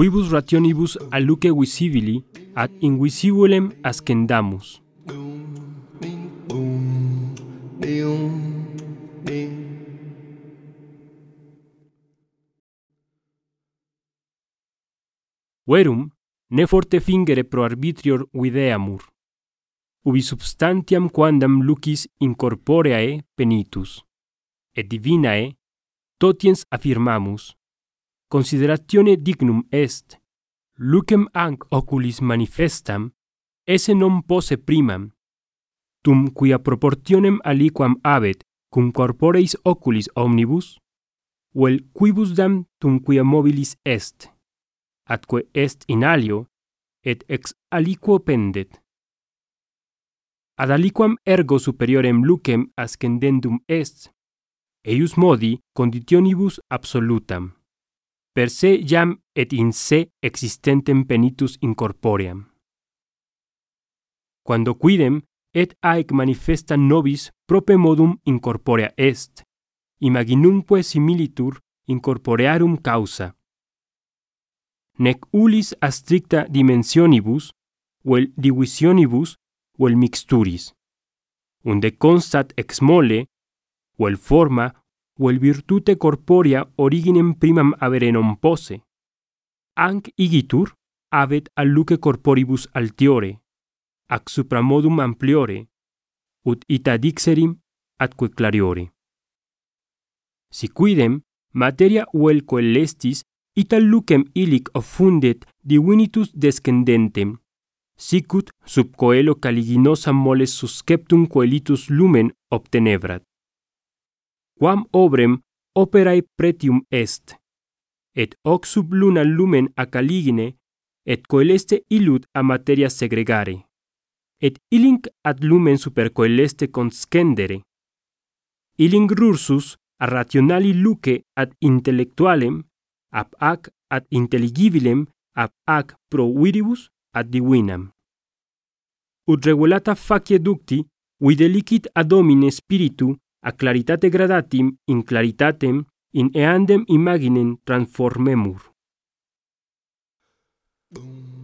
Quibus rationibus aluque visibili ad invisibulem ascendamus. Verum ne forte fingere pro arbitrior videamur, ubi substantiam quandam lucis incorporeae penitus, et divinae totiens affirmamus, consideratione dignum est, lucem anc oculis manifestam, esse non posse primam, tum quia proportionem aliquam habet cum corporeis oculis omnibus, vel quibus dam tum quia mobilis est, atque est in alio, et ex aliquo pendet. Ad aliquam ergo superiorem lucem ascendendum est, eius modi conditionibus absolutam per se jam et in se existentem penitus incorpoream. Quando quidem et haec manifesta nobis prope modum incorporea est, imaginumque similitur incorporearum causa. Nec ulis a stricta dimensionibus, vel divisionibus, vel mixturis. Unde constat ex mole, vel forma vel virtute corporea originem primam avere non posse. Anc igitur avet alluce corporibus altiore, ac supramodum ampliore, ut ita dixerim atque clariore. Siquidem materia vel coelestis ita lucem illic offundet divinitus descendentem. Sicut sub coelo caliginosam moles susceptum coelitus lumen obtenebrat quam obrem operae pretium est. Et hoc sub luna lumen acaligine et coeleste illud a materia segregare. Et illinc ad lumen super coeleste conscendere. Ilinc rursus a rationali luce ad intellectualem ab ac ad intelligibilem ab ac pro viribus ad divinam. Ut regulata facie ducti videlicit ad homine spiritu a claritate gradatim in claritatem in eandem imaginem transformemur. Boom.